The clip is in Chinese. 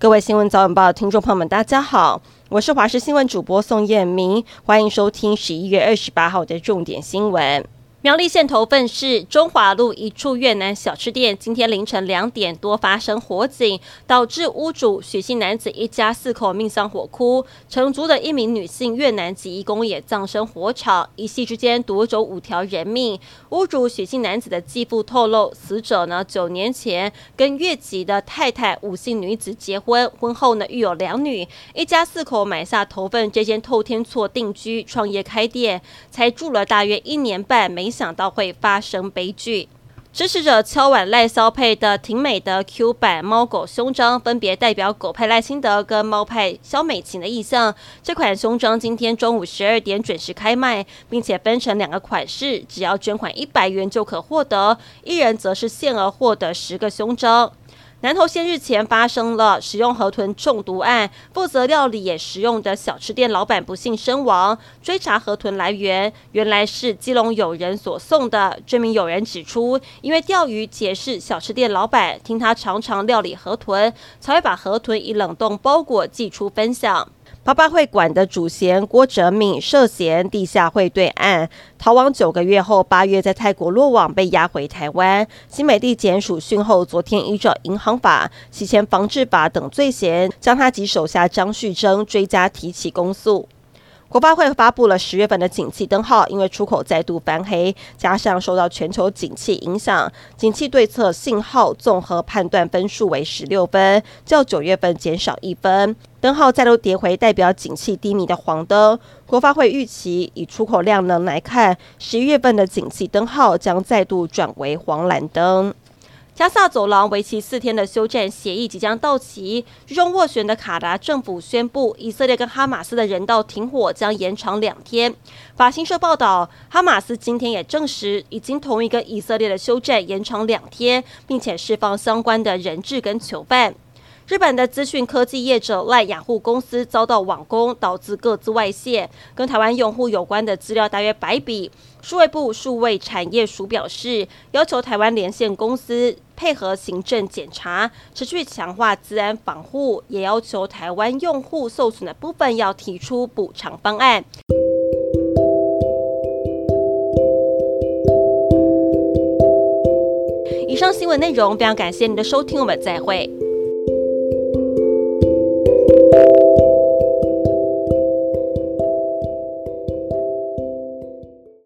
各位新闻早晚报的听众朋友们，大家好，我是华视新闻主播宋燕明，欢迎收听十一月二十八号的重点新闻。苗栗县头份市中华路一处越南小吃店，今天凌晨两点多发生火警，导致屋主许姓男子一家四口命丧火窟，承租的一名女性越南籍义工也葬身火场，一夕之间夺走五条人命。屋主许姓男子的继父透露，死者呢九年前跟越籍的太太五姓女子结婚，婚后呢育有两女，一家四口买下头份这间透天厝定居创业开店，才住了大约一年半，没。想到会发生悲剧。支持者敲碗赖肖配的挺美的 Q 版猫狗胸章，分别代表狗派赖清德跟猫派肖美琴的意向。这款胸章今天中午十二点准时开卖，并且分成两个款式，只要捐款一百元就可获得，一人则是限额获得十个胸章。南投县日前发生了食用河豚中毒案，负责料理也食用的小吃店老板不幸身亡。追查河豚来源，原来是基隆友人所送的。这名友人指出，因为钓鱼解释小吃店老板，听他常常料理河豚，才会把河豚以冷冻包裹寄出分享。八八会馆的主嫌郭哲敏涉嫌地下会对案逃亡九个月后，八月在泰国落网，被押回台湾。新美地检署讯后，昨天依照银行法、洗钱防治法等罪嫌，将他及手下张旭征追加提起公诉。国发会发布了十月份的景气灯号，因为出口再度翻黑，加上受到全球景气影响，景气对策信号综合判断分数为十六分，较九月份减少一分。灯号再度跌回代表景气低迷的黄灯。国发会预期以出口量能来看，十一月份的景气灯号将再度转为黄蓝灯。加萨走廊为期四天的休战协议即将到期，最终斡旋的卡达政府宣布，以色列跟哈马斯的人道停火将延长两天。法新社报道，哈马斯今天也证实，已经同意跟以色列的休战延长两天，并且释放相关的人质跟囚犯。日本的资讯科技业者赖雅虎公司遭到网攻，导致个资外泄，跟台湾用户有关的资料大约百笔。数位部数位产业署表示，要求台湾连线公司配合行政检查，持续强化资安防护，也要求台湾用户受损的部分要提出补偿方案。以上新闻内容非常感谢您的收听，我们再会。